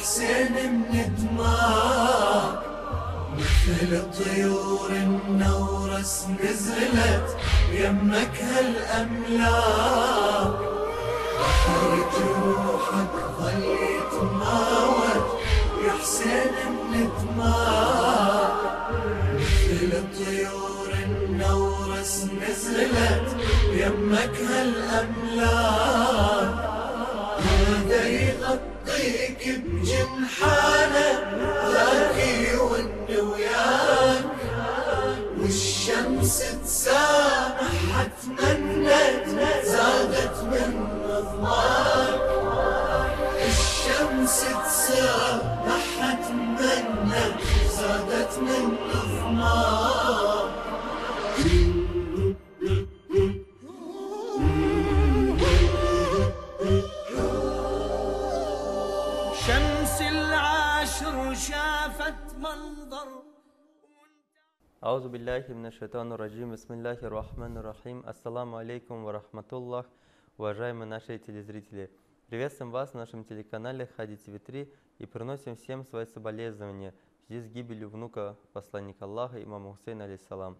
حسين من دماك مثل طيور النورس نزلت يمك هالأملاك بحر جروحك ظل يتماوج يا حسين من دماك مثل طيور النورس نزلت يمك هالأملاك هذا اركب جنحانا ذاكي والنويان والشمس تسامح تمنت زادت من رضوان الشمس تسامح تمنت زادت من رضوان أعوذ بالله من الشيطان الرجيم بسم الله الرحمن Ассаламу алейкум ва рахматуллах, уважаемые наши телезрители. Приветствуем вас на нашем телеканале Хади ТВ3 и приносим всем свои соболезнования в связи с гибелью внука посланника Аллаха имама Хусейна алейсалам.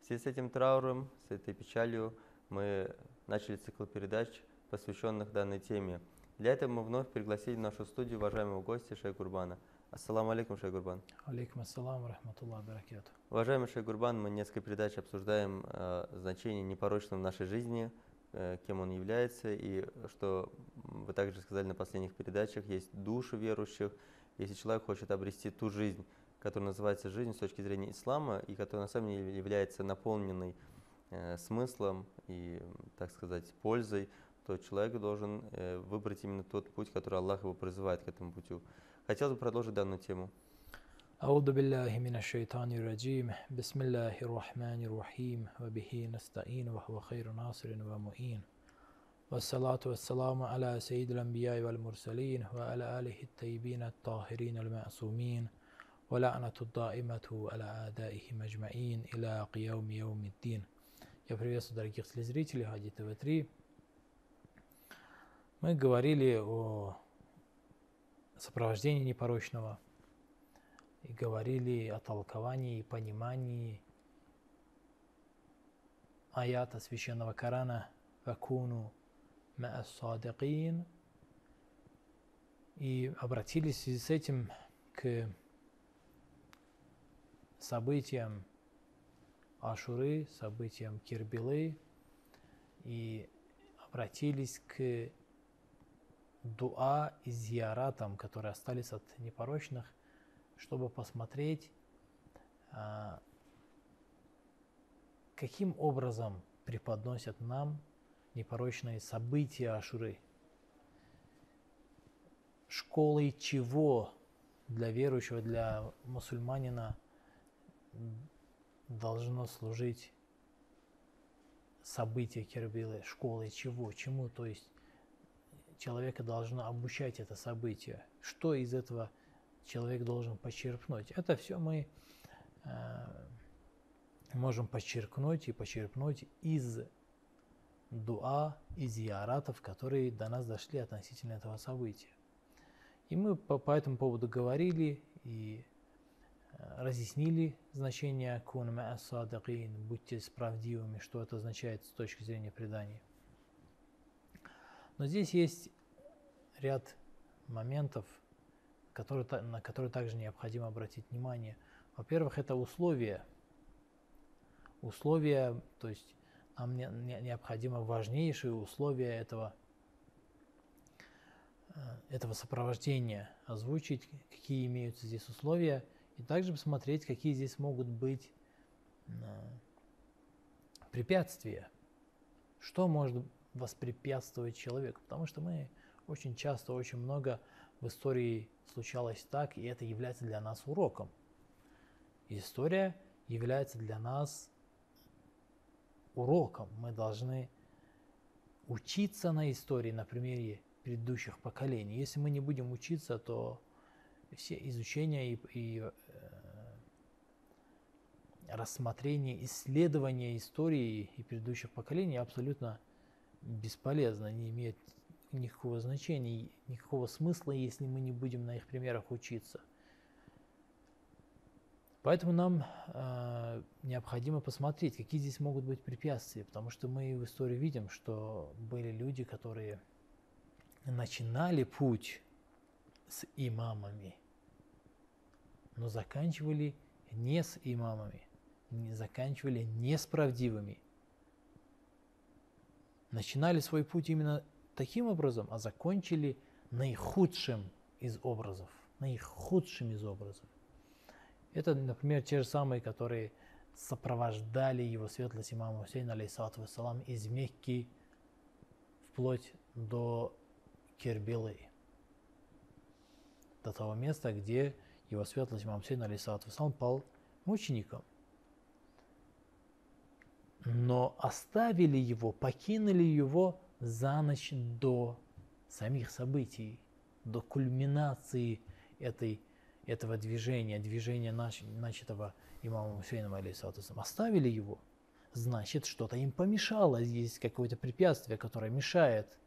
В связи с этим трауром, с этой печалью мы начали цикл передач, посвященных данной теме. Для этого мы вновь пригласили в нашу студию уважаемого гостя Шей Курбана. Ассаламу алейкум, Шейх Гурбан. Алейкум ассалам, рахматуллах, баракату. Уважаемый Шейх Гурбан, мы несколько передач обсуждаем э, значение непорочного в нашей жизни, э, кем он является, и что вы также сказали на последних передачах, есть души верующих. Если человек хочет обрести ту жизнь, которая называется жизнь с точки зрения ислама, и которая на самом деле является наполненной э, смыслом и, так сказать, пользой, то человек должен э, выбрать именно тот путь, который Аллах его призывает к этому путю. Хотелось бы продолжить данную тему. أعوذ بالله من الشيطان الرجيم بسم الله الرحمن الرحيم وبه نستعين وهو خير ناصر ومؤين والصلاة والسلام على سيد الأنبياء والمرسلين وعلى آله الطيبين الطاهرين المعصومين ولعنة الدائمة على أعدائهم أجمعين إلى قيام يوم الدين Я приветствую дорогих телезрителей Хади ТВ3. Мы говорили о сопровождении непорочного и говорили о толковании и понимании аята священного Корана «Вакуну ма'ас-садикин» и обратились с этим к событиям Ашуры, событиям Кирбилы и обратились к дуа и зияратам, которые остались от непорочных, чтобы посмотреть, а, каким образом преподносят нам непорочные события Ашуры. Школой чего для верующего, для мусульманина должно служить событие Кербилы, школой чего, чему, то есть человека должно обучать это событие, что из этого человек должен почерпнуть. Это все мы э, можем подчеркнуть и почерпнуть из дуа, из яратов, которые до нас дошли относительно этого события. И мы по, по этому поводу говорили и э, разъяснили значение кун садакин, будьте справдивыми, что это означает с точки зрения предания. Но здесь есть ряд моментов, которые, на которые также необходимо обратить внимание. Во-первых, это условия. Условия, то есть нам не, не, необходимо важнейшие условия этого, этого сопровождения озвучить, какие имеются здесь условия, и также посмотреть, какие здесь могут быть препятствия. Что может воспрепятствовать человеку? Потому что мы очень часто, очень много в истории случалось так, и это является для нас уроком. История является для нас уроком. Мы должны учиться на истории на примере предыдущих поколений. Если мы не будем учиться, то все изучения и, и э, рассмотрение, исследование истории и предыдущих поколений абсолютно бесполезно, не имеет никакого значения, никакого смысла, если мы не будем на их примерах учиться. Поэтому нам э, необходимо посмотреть, какие здесь могут быть препятствия, потому что мы в истории видим, что были люди, которые начинали путь с имамами, но заканчивали не с имамами, не заканчивали не с правдивыми. Начинали свой путь именно таким образом, а закончили наихудшим из образов, наихудшим из образов. Это, например, те же самые, которые сопровождали его светлость имама Хусейна, алейсалату вассалам, из Мекки вплоть до Кербелы, до того места, где его светлость имам Хусейн, алейсалату вассалам, пал мучеником. Но оставили его, покинули его за ночь до самих событий, до кульминации этой этого движения, движения начатого имамом Хусейном, алейсалатусом, оставили его, значит, что-то им помешало, есть какое-то препятствие, которое мешает.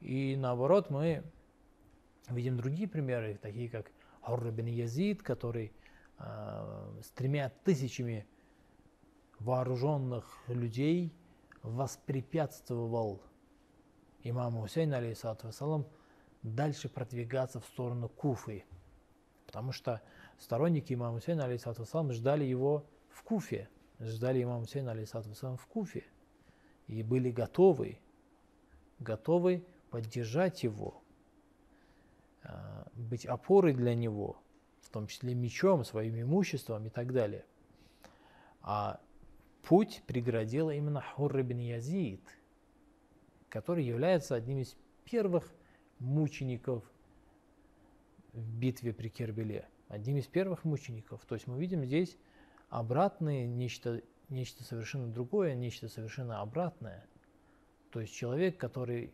И наоборот, мы видим другие примеры, такие как Хурр бин Язид, который э, с тремя тысячами вооруженных людей воспрепятствовал имаму Хусейну, алейсалату дальше продвигаться в сторону Куфы. Потому что сторонники имама Хусейна, алейсалату ждали его в Куфе, ждали имама Хусейна, алейсалату в Куфе, и были готовы, готовы поддержать его, а, быть опорой для него, в том числе мечом, своим имуществом и так далее. А путь преградила именно Хурр бин Язид, который является одним из первых мучеников в битве при Кербеле, одним из первых мучеников. То есть мы видим здесь обратное, нечто, нечто совершенно другое, нечто совершенно обратное. То есть человек, который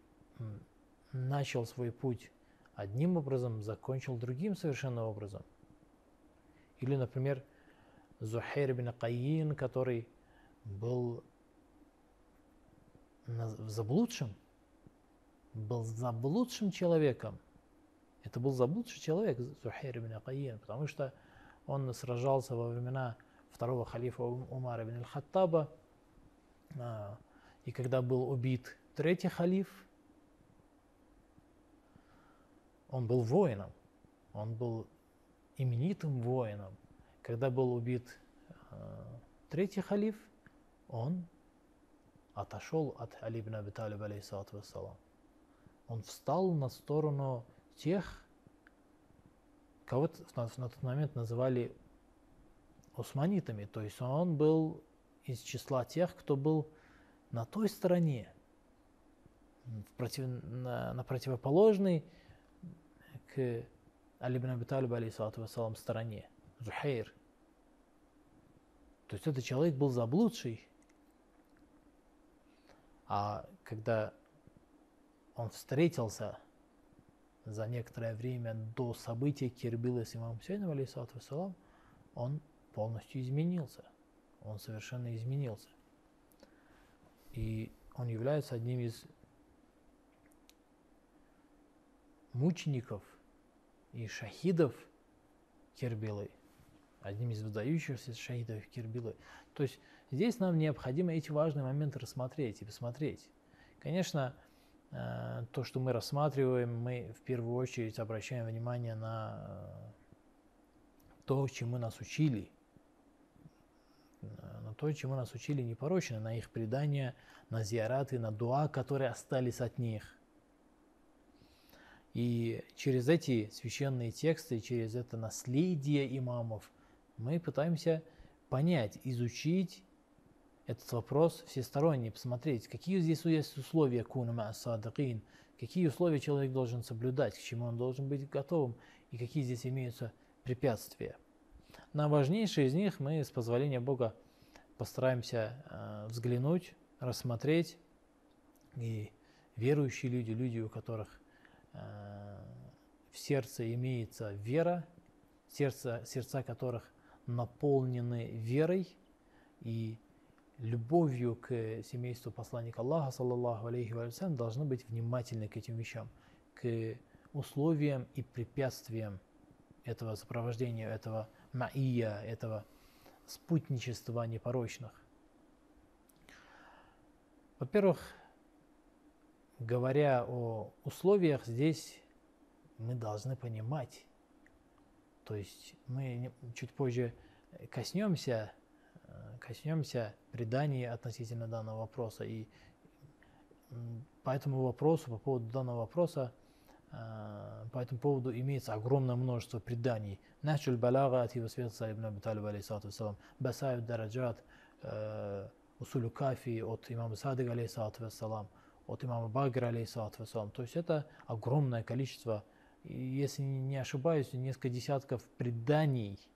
начал свой путь одним образом, закончил другим совершенно образом. Или, например, Зухайр бин Каин, который был заблудшим, был заблудшим человеком, это был заблудший человек, Зухайр ибн Акаин, потому что он сражался во времена второго халифа Умара ибн аль-Хаттаба, а, и когда был убит третий халиф, он был воином, он был именитым воином. Когда был убит а, третий халиф, он отошел от Али ибн Аби Талиб, алейхиссалату вассалам. Он встал на сторону тех, кого на, на тот момент называли османитами, то есть он был из числа тех, кто был на той стороне, против, на, на противоположной к Али бин Аби Талиб, вассалам, стороне, Зухейр. То есть этот человек был заблудший, а когда он встретился за некоторое время до события Кирбила с имамом Хусейном, алейсалату он полностью изменился. Он совершенно изменился. И он является одним из мучеников и шахидов Кирбилы, одним из выдающихся шахидов Кирбилы. То есть здесь нам необходимо эти важные моменты рассмотреть и посмотреть. Конечно, Э, то, что мы рассматриваем, мы в первую очередь обращаем внимание на э, то, чему нас учили, э, на то, чему нас учили непорочно, на их предания, на зиараты, на дуа, которые остались от них. И через эти священные тексты, через это наследие имамов мы пытаемся понять, изучить этот вопрос всесторонний, посмотреть, какие здесь есть условия кунама садыкин, какие условия человек должен соблюдать, к чему он должен быть готовым и какие здесь имеются препятствия. На важнейшие из них мы, с позволения Бога, постараемся э, взглянуть, рассмотреть. И верующие люди, люди, у которых э, в сердце имеется вера, сердце, сердца которых наполнены верой и любовью к семейству посланника Аллаха, саллаллаху алейхи вассалям, должны быть внимательны к этим вещам, к условиям и препятствиям этого сопровождения, этого маия, этого спутничества непорочных. Во-первых, говоря о условиях, здесь мы должны понимать, то есть мы чуть позже коснемся, коснемся преданий относительно данного вопроса. И по этому вопросу, по поводу данного вопроса, э, по этому поводу имеется огромное множество преданий. Нахчуль балага от его света ибн Аби Талиб алейсалату вассалам, Басаев дараджат, э, Усулю Кафи от имама Садыга алейсалату вассалам, от имама Багра алейсалату вассалам. То есть это огромное количество, если не ошибаюсь, несколько десятков преданий –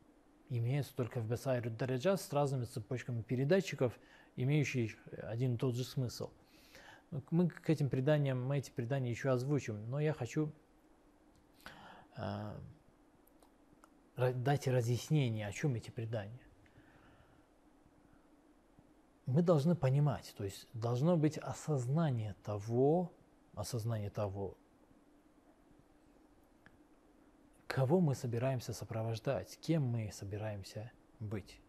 имеется только в Басайру Дараджат с разными цепочками передатчиков, имеющих один и тот же смысл. Мы к этим преданиям, мы эти предания еще озвучим, но я хочу э, дать разъяснение, о чем эти предания. Мы должны понимать, то есть должно быть осознание того, осознание того, кого мы собираемся сопровождать, кем мы собираемся быть.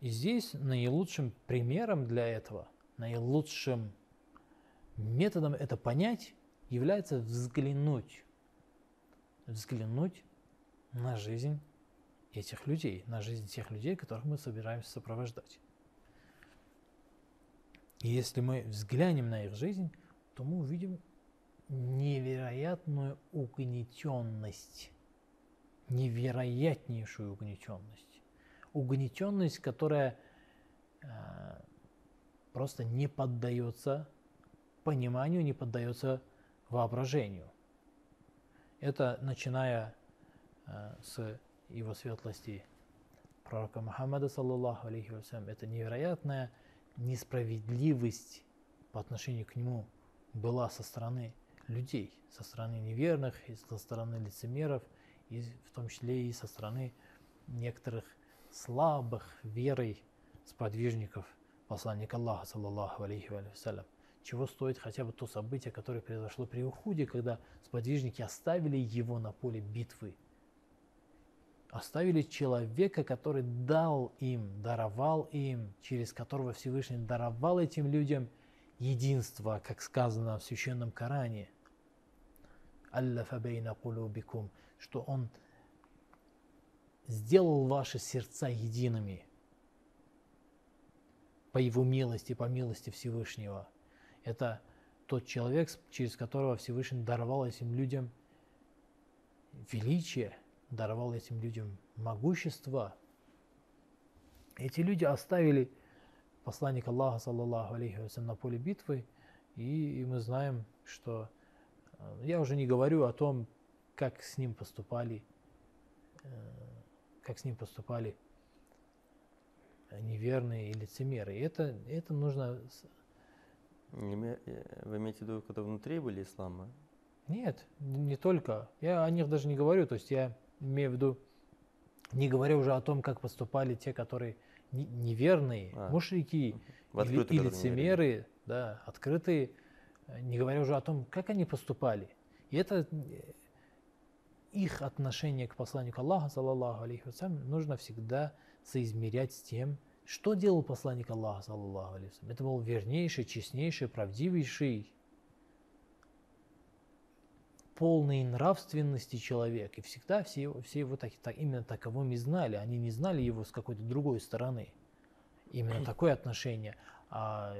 И здесь наилучшим примером для этого, наилучшим методом это понять является взглянуть, взглянуть на жизнь этих людей, на жизнь тех людей, которых мы собираемся сопровождать. И если мы взглянем на их жизнь, то мы увидим невероятную угнетенность, невероятнейшую угнетенность. Угнетенность, которая э, просто не поддается пониманию, не поддается воображению. Это начиная э, с его светлости пророка Мухаммада, саллаллаху алейхи вассалям, это невероятная несправедливость по отношению к нему была со стороны людей, со стороны неверных, и со стороны лицемеров, и в том числе и со стороны некоторых слабых верой сподвижников посланника Аллаха, саллаллаху алейхи вассалям. Чего стоит хотя бы то событие, которое произошло при Ухуде, когда сподвижники оставили его на поле битвы. Оставили человека, который дал им, даровал им, через которого Всевышний даровал этим людям единство, как сказано в Священном Коране – что Он сделал ваши сердца едиными по Его милости, по милости Всевышнего. Это тот человек, через которого Всевышний даровал этим людям величие, даровал этим людям могущество. Эти люди оставили посланника Аллаха, саллаллаху алейхи на поле битвы, и мы знаем, что я уже не говорю о том, как с ним поступали, э, как с ним поступали неверные и лицемеры. Это, это нужно... Э, вы имеете в виду, когда внутри были ислама? Нет, не только. Я о них даже не говорю. То есть я имею в виду, не говоря уже о том, как поступали те, которые неверные, а, мушрики и, и лицемеры, да, открытые не говоря уже о том, как они поступали. И это э, их отношение к посланнику Аллаха, саллаллаху алейхи вассалям, нужно всегда соизмерять с тем, что делал посланник Аллаха, саллаллаху алейхи вассалям. Это был вернейший, честнейший, правдивейший, полный нравственности человек. И всегда все, все его так, так, именно таковым и знали. Они не знали его с какой-то другой стороны. Именно такое отношение. А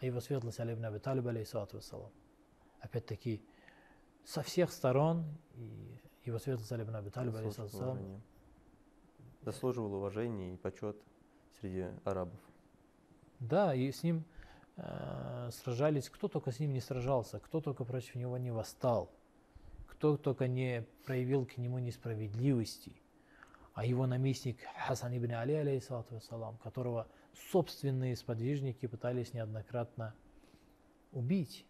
а его светлость Али ибн Аби Талиб, алейхиссалату вассалам. Опять-таки, со всех сторон, и его светлость Али ибн Аби Талиб, алейхиссалату вассалам, заслуживал уважения и почет среди арабов. Да, и с ним э, сражались, кто только с ним не сражался, кто только против него не восстал, кто только не проявил к нему несправедливости. А его наместник Хасан ибн Али, алейхиссалату вассалам, которого собственные сподвижники пытались неоднократно убить.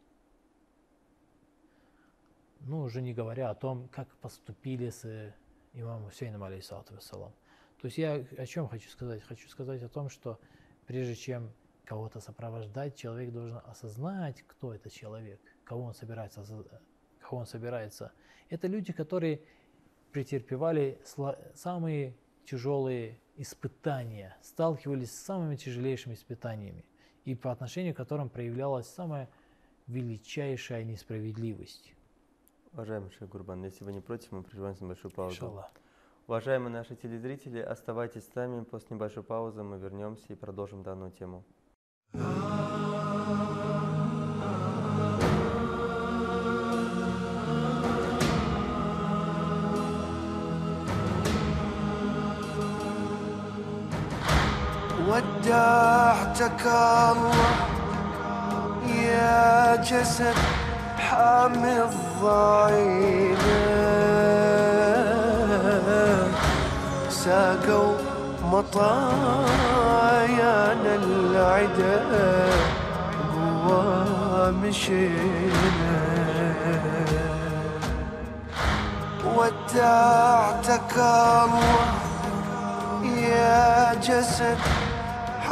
Ну, уже не говоря о том, как поступили с имамом Хусейном, алейхиссалату вассалам. То есть я о чем хочу сказать? Хочу сказать о том, что прежде чем кого-то сопровождать, человек должен осознать, кто этот человек, кого он собирается, кого он собирается. Это люди, которые претерпевали самые тяжелые испытания, сталкивались с самыми тяжелейшими испытаниями, и по отношению к которым проявлялась самая величайшая несправедливость. Уважаемый Шейх Гурбан, если вы не против, мы прервемся на большую паузу. Иншаллах. Уважаемые наши телезрители, оставайтесь с нами. После небольшой паузы мы вернемся и продолжим данную тему. ودعتك الله. يا جسد حامي الضعينة ساقوا مطايانا العدا. قوى مشينا. ودعتك الله. يا جسد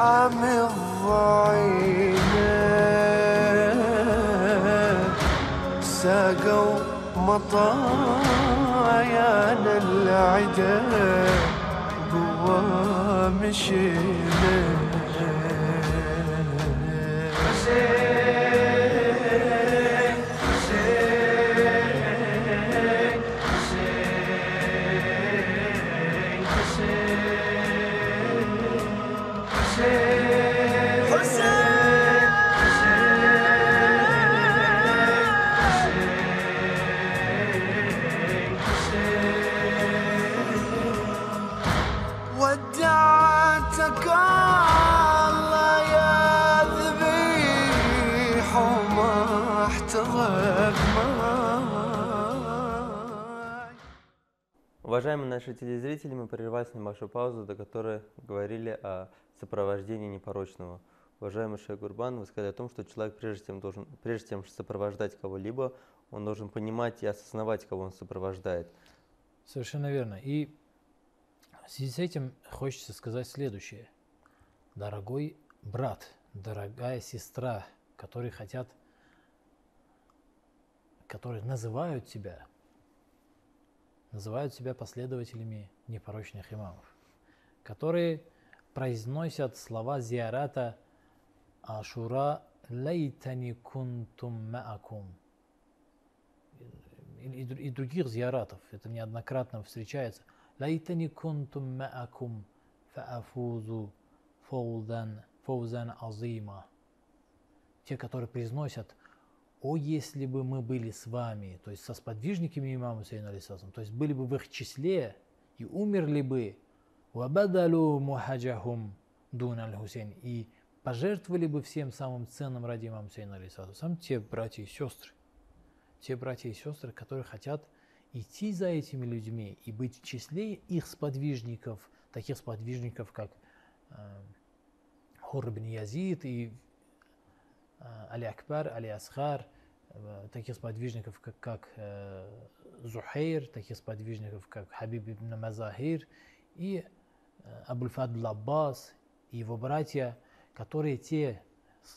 ارحم الضعينات ساقوا مطايانا العدا قوام شيلات Уважаемые наши телезрители, мы прервались на небольшую паузу, до которой говорили о сопровождении непорочного. Уважаемый Шейх Гурбан, вы сказали о том, что человек, прежде чем, должен, прежде чем сопровождать кого-либо, он должен понимать и осознавать, кого он сопровождает. Совершенно верно. И в связи с этим хочется сказать следующее. Дорогой брат, дорогая сестра, которые хотят, которые называют тебя, называют себя последователями непорочных имамов, которые произносят слова зиарата Ашура лейтани кунтум маакум и, и других зиаратов, это неоднократно встречается – ليتني كنتم معكم فأفوز فوزا فوزا عظيما те, которые произносят «О, если бы мы были с вами», то есть со сподвижниками имама Сейна Алисасам, то есть были бы в их числе и умерли бы «Вабадалу мухаджахум дун аль-Хусейн» и пожертвовали бы всем самым ценным ради имама Сейна Алисасам, те братья и сестры, те братья и сестры, которые хотят – идти за этими людьми и быть в числе их сподвижников, таких сподвижников, как э, Хур бин Язид и э, Али Акбар, Али Асхар, э, таких сподвижников, как, как э, Зухейр, таких сподвижников, как Хабиб ибн Мазахир и э, Абуль-Фадл Аббас и его братья, которые те,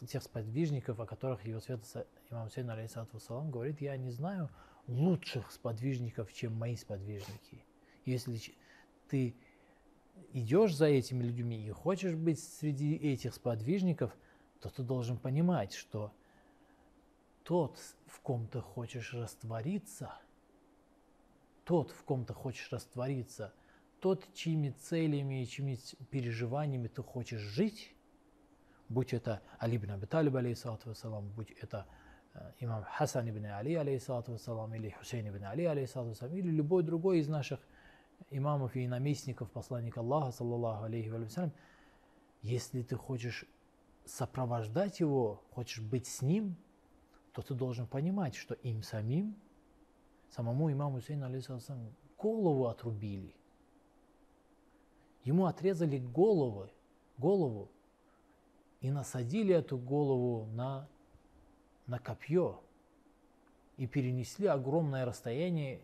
тех сподвижников, о которых его святость имам Сейн, алейхиссалату говорит, я не знаю, лучших сподвижников, чем мои сподвижники. Если ты идешь за этими людьми и хочешь быть среди этих сподвижников, то ты должен понимать, что тот, в ком ты хочешь раствориться, тот, в ком ты хочешь раствориться, тот, чьими целями и чьими переживаниями ты хочешь жить, будь это Али ибн Аби Талиб, будь это имам Хасан ибн Али, алейхиссалату вассалам, или Хусейн ибн Али, алейхиссалату вассалам, или любой другой из наших имамов и наместников посланника Аллаха, саллаллаху алейхи вассалям, если ты хочешь сопровождать его, хочешь быть с ним, то ты должен понимать, что им самим, самому имаму Хусейну, алейхиссалату голову отрубили. Ему отрезали головы, голову и насадили эту голову на на копье и перенесли огромное расстояние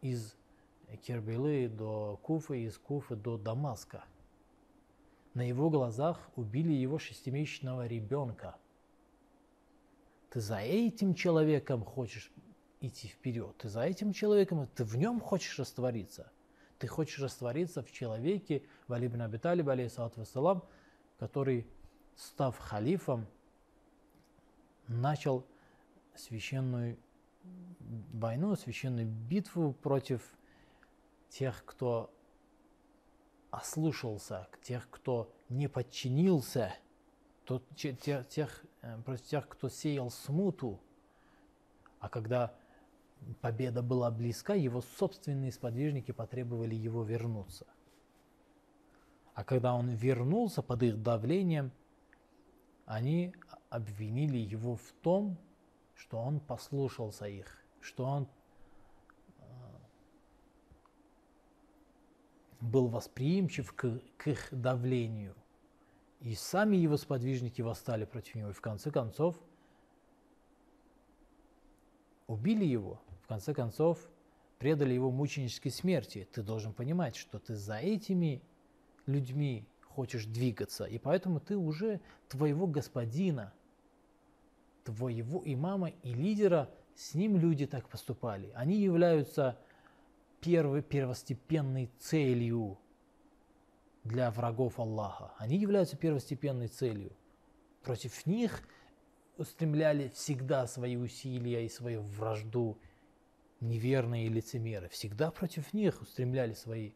из Кербелы до Куфы, из Куфы до Дамаска. На его глазах убили его шестимесячного ребенка. Ты за этим человеком хочешь идти вперед, ты за этим человеком, ты в нем хочешь раствориться. Ты хочешь раствориться в человеке, Вали ибн Аби Талиб, вассалам, который, став халифом, начал священную войну, священную битву против тех, кто ослушался, тех, кто не подчинился, тот, тех, тех, э, против тех, кто сеял смуту. А когда победа была близка, его собственные сподвижники потребовали его вернуться. А когда он вернулся под их давлением, они обвинили его в том, что он послушался их, что он э, был восприимчив к, к их давлению. И сами его сподвижники восстали против него. И в конце концов убили его. В конце концов предали его мученической смерти. Ты должен понимать, что ты за этими людьми хочешь двигаться. И поэтому ты уже твоего господина, твоего имама и лидера, с ним люди так поступали. Они являются первой, первостепенной целью для врагов Аллаха. Они являются первостепенной целью. Против них устремляли всегда свои усилия и свою вражду неверные лицемеры. Всегда против них устремляли свои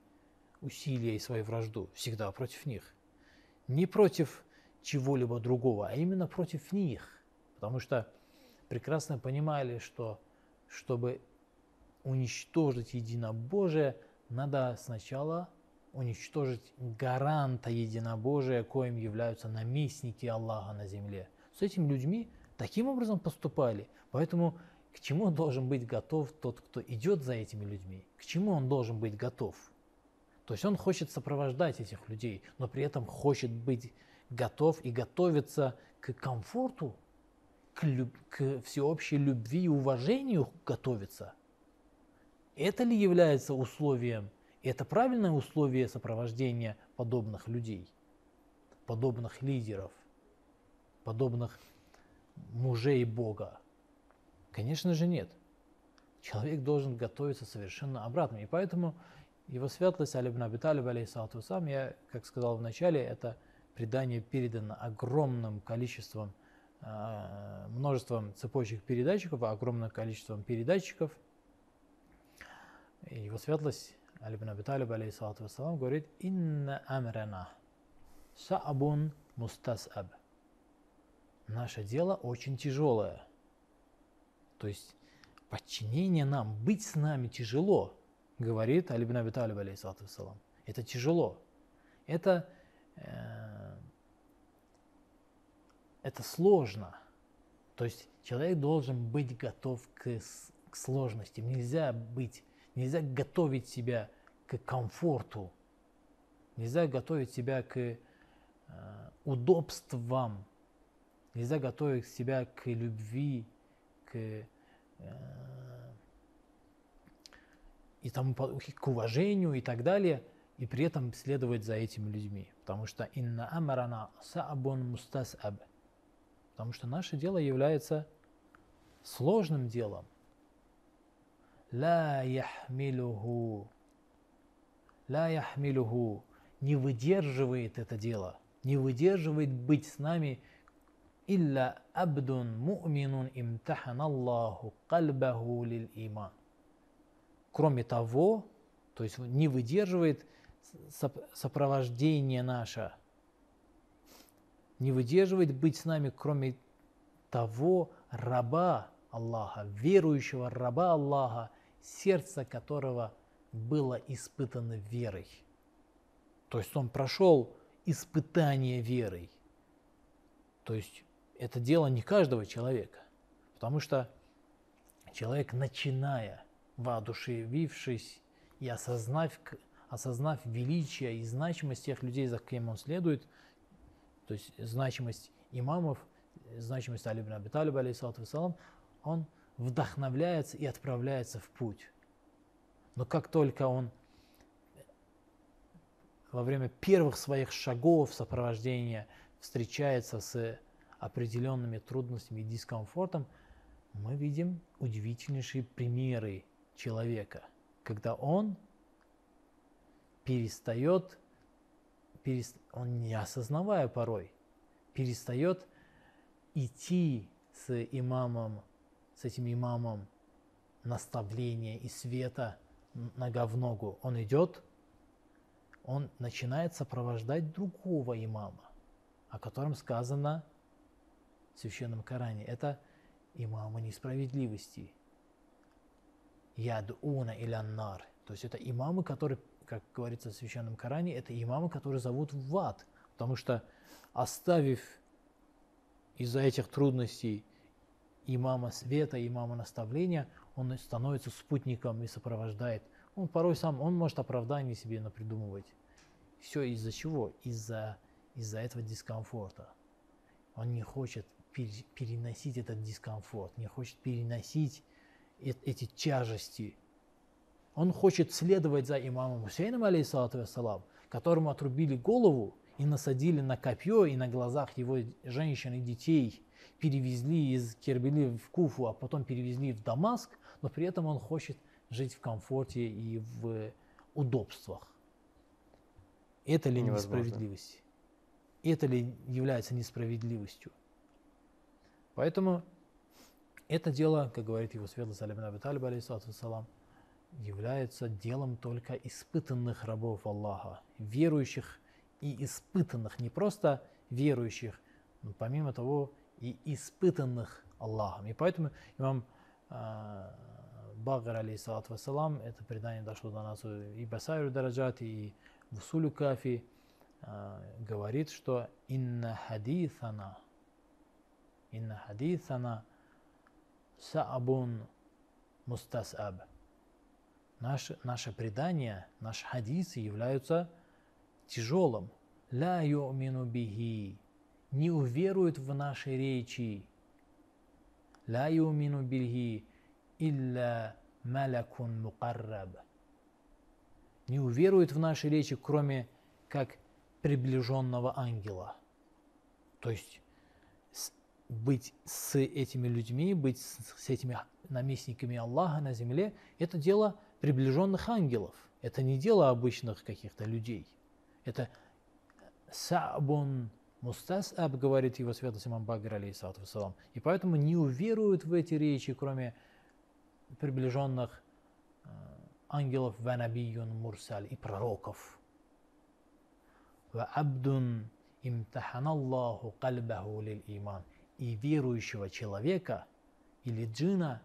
усилия и свою вражду. Всегда против них. Не против чего-либо другого, а именно против них. Потому что прекрасно понимали, что чтобы уничтожить единобожие, надо сначала уничтожить гаранта единобожия, коим являются наместники Аллаха на земле. С этими людьми таким образом поступали. Поэтому к чему должен быть готов тот, кто идет за этими людьми? К чему он должен быть готов? То есть он хочет сопровождать этих людей, но при этом хочет быть готов и готовиться к комфорту, к, люб... к всеобщей любви и уважению готовиться. Это ли является условием это правильное условие сопровождения подобных людей, подобных лидеров, подобных мужей Бога? Конечно же нет. Человек должен готовиться совершенно обратно. И поэтому его светлость Али ибн Аби Талиб, сам, я, как сказал в начале, это предание передано огромным количеством, множеством цепочек передатчиков, огромным количеством передатчиков. И его светлость Али ибн Аби Талиб, алейхиссалату вассалам, говорит, «Инна амрана саабун мустасаб». Наше дело очень тяжелое. То есть подчинение нам, быть с нами тяжело, говорит Али ибн Аби Талиб, алейхиссалату вассалам. Это тяжело. Это, э, это сложно. То есть человек должен быть готов к, к сложностям. Нельзя быть Нельзя готовить себя к комфорту. Нельзя готовить себя к э, удобствам. Нельзя готовить себя к любви, к, э, и тому, к уважению и так далее, и при этом следовать за этими людьми. Потому что инна амарана саабун мустасаб. Потому что наше дело является сложным делом. Ла яхмилюху. Ла яхмилюху. Не выдерживает это дело. Не выдерживает быть с нами илля абдун му'минун имтахан Аллаху кальбаху лил иман. Кроме того, то есть не выдерживает сопровождение наше – не выдерживает быть с нами, кроме того раба Аллаха, верующего раба Аллаха, сердце которого было испытано верой. То есть он прошел испытание верой. То есть это дело не каждого человека. Потому что человек, начиная, воодушевившись и осознав, осознав величие и значимость тех людей, за кем он следует, то есть значимость имамов, значимость Али ибн Аби Талиба, он вдохновляется и отправляется в путь. Но как только он во время первых своих шагов сопровождения встречается с определенными трудностями и дискомфортом, мы видим удивительнейшие примеры человека, когда он перестает, он не осознавая порой, перестает идти с имамом, с этим имамом наставления и света нога в ногу. Он идет, он начинает сопровождать другого имама, о котором сказано в Священном Коране. Это имамы несправедливости. Ядуна или аннар. То есть это имамы, которые, как говорится в Священном Коране, это имамы, которые зовут в ад. Потому что оставив из-за этих трудностей имама света, имама наставления, он становится спутником и сопровождает. Он порой сам, он может оправдание себе напридумывать. Все из-за чего? Из-за из этого дискомфорта. Он не хочет переносить этот дискомфорт, не хочет переносить эти тяжести. Он хочет следовать за имамом Хусейном, алейхиссалату вассалам, которому отрубили голову и насадили на копье, и на глазах его женщин и детей перевезли из Кербели в Куфу, а потом перевезли в Дамаск, но при этом он хочет жить в комфорте и в удобствах. Это ли Невозможно. несправедливость? Это ли является несправедливостью? Поэтому это дело, как говорит его светлость Алибин Аби Талиб, алейхиссалам, является делом только испытанных рабов Аллаха, верующих и испытанных, не просто верующих, но помимо того и испытанных Аллахом. И поэтому имам э, Багр, алейхиссалату вассалам, это предание дошло до нас и Басайру Дараджат, и в Сулю Кафи, э, говорит, что «Инна хадисана» инна хадисана саабун мустасаб. Наше, наше предание, наши хадисы являются тяжелым. Ла ю'мину бихи. Не уверуют в наши речи. Ла ю'мину бихи илля малакун мукарраб. Не уверуют в наши речи, кроме как приближенного ангела. То есть быть с этими людьми, быть с этими наместниками Аллаха на земле, это дело приближенных ангелов. Это не дело обычных каких-то людей. Это сабун мустасаб, говорит его святость имам Багр, алейхиссалату. И поэтому не уверуют в эти речи, кроме приближенных э, ангелов ванабиюн мурсаль и пророков. Абдун имтаханаллаху кальбаху лил иман и верующего человека или джина,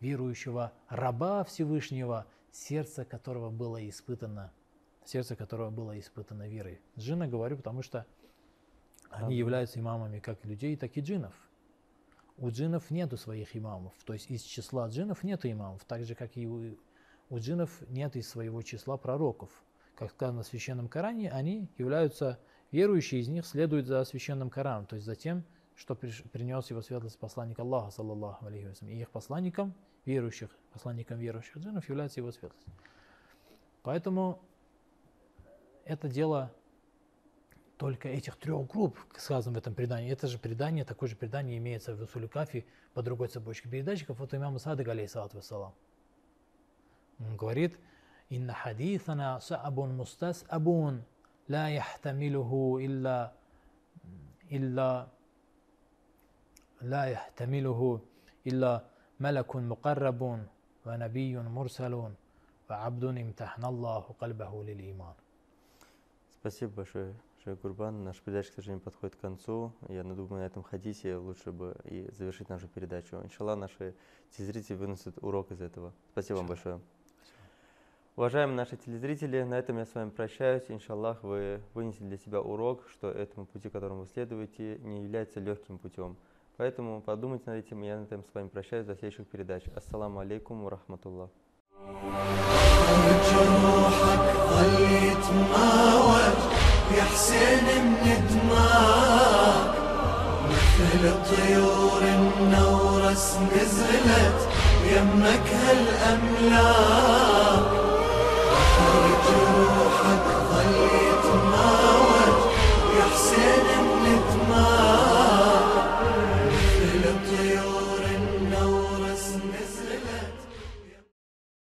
верующего раба Всевышнего, сердце которого было испытано, сердце которого было испытано верой. Джина говорю, потому что они являются имамами как людей, так и джинов. У джинов нету своих имамов, то есть из числа джинов нету имамов, так же как и у, у джинов нет из своего числа пророков. Как сказано в Священном Коране, они являются верующие из них следуют за Священным Кораном, то есть за тем, что принес его светлость посланник Аллаха, саллаллаху алейхи И их посланником, верующих, посланником верующих джинов является его светлость. Поэтому это дело только этих трех групп, сказано в этом предании. Это же предание, такое же предание имеется в Усулю Кафи по другой цепочке передатчиков Вот имама Садык, алейхиссалату вассалам. Он говорит, «Инна хадithana са'абун мустас абун, ла яхтамилуху илля, илля لا يحتمله إلا ملك مقرب ونبي مرسل وعبد امتحن الله قلبه للإيمان Спасибо большое, Шейх Гурбан. Наш передача, к сожалению, подходит к концу. Я думаю, на этом хадисе лучше бы и завершить нашу передачу. Иншаллах, наши телезрители вынесут урок из этого. Спасибо вам большое. Уважаемые наши телезрители, на этом я с вами прощаюсь. Иншаллах, вы вынесли для себя урок, что этому пути, которому вы следуете, не является легким путем. Поэтому подумайте над этим, я на этом с вами прощаюсь до следующих передач. Ассаламу алейкум ва рахматуллах. جروحك ظل يتماوج يا حسين من دماك مثل الطيور النورس نزلت يمك هالأملاك خلي جروحك ظل يتماوج يا حسين من دماغك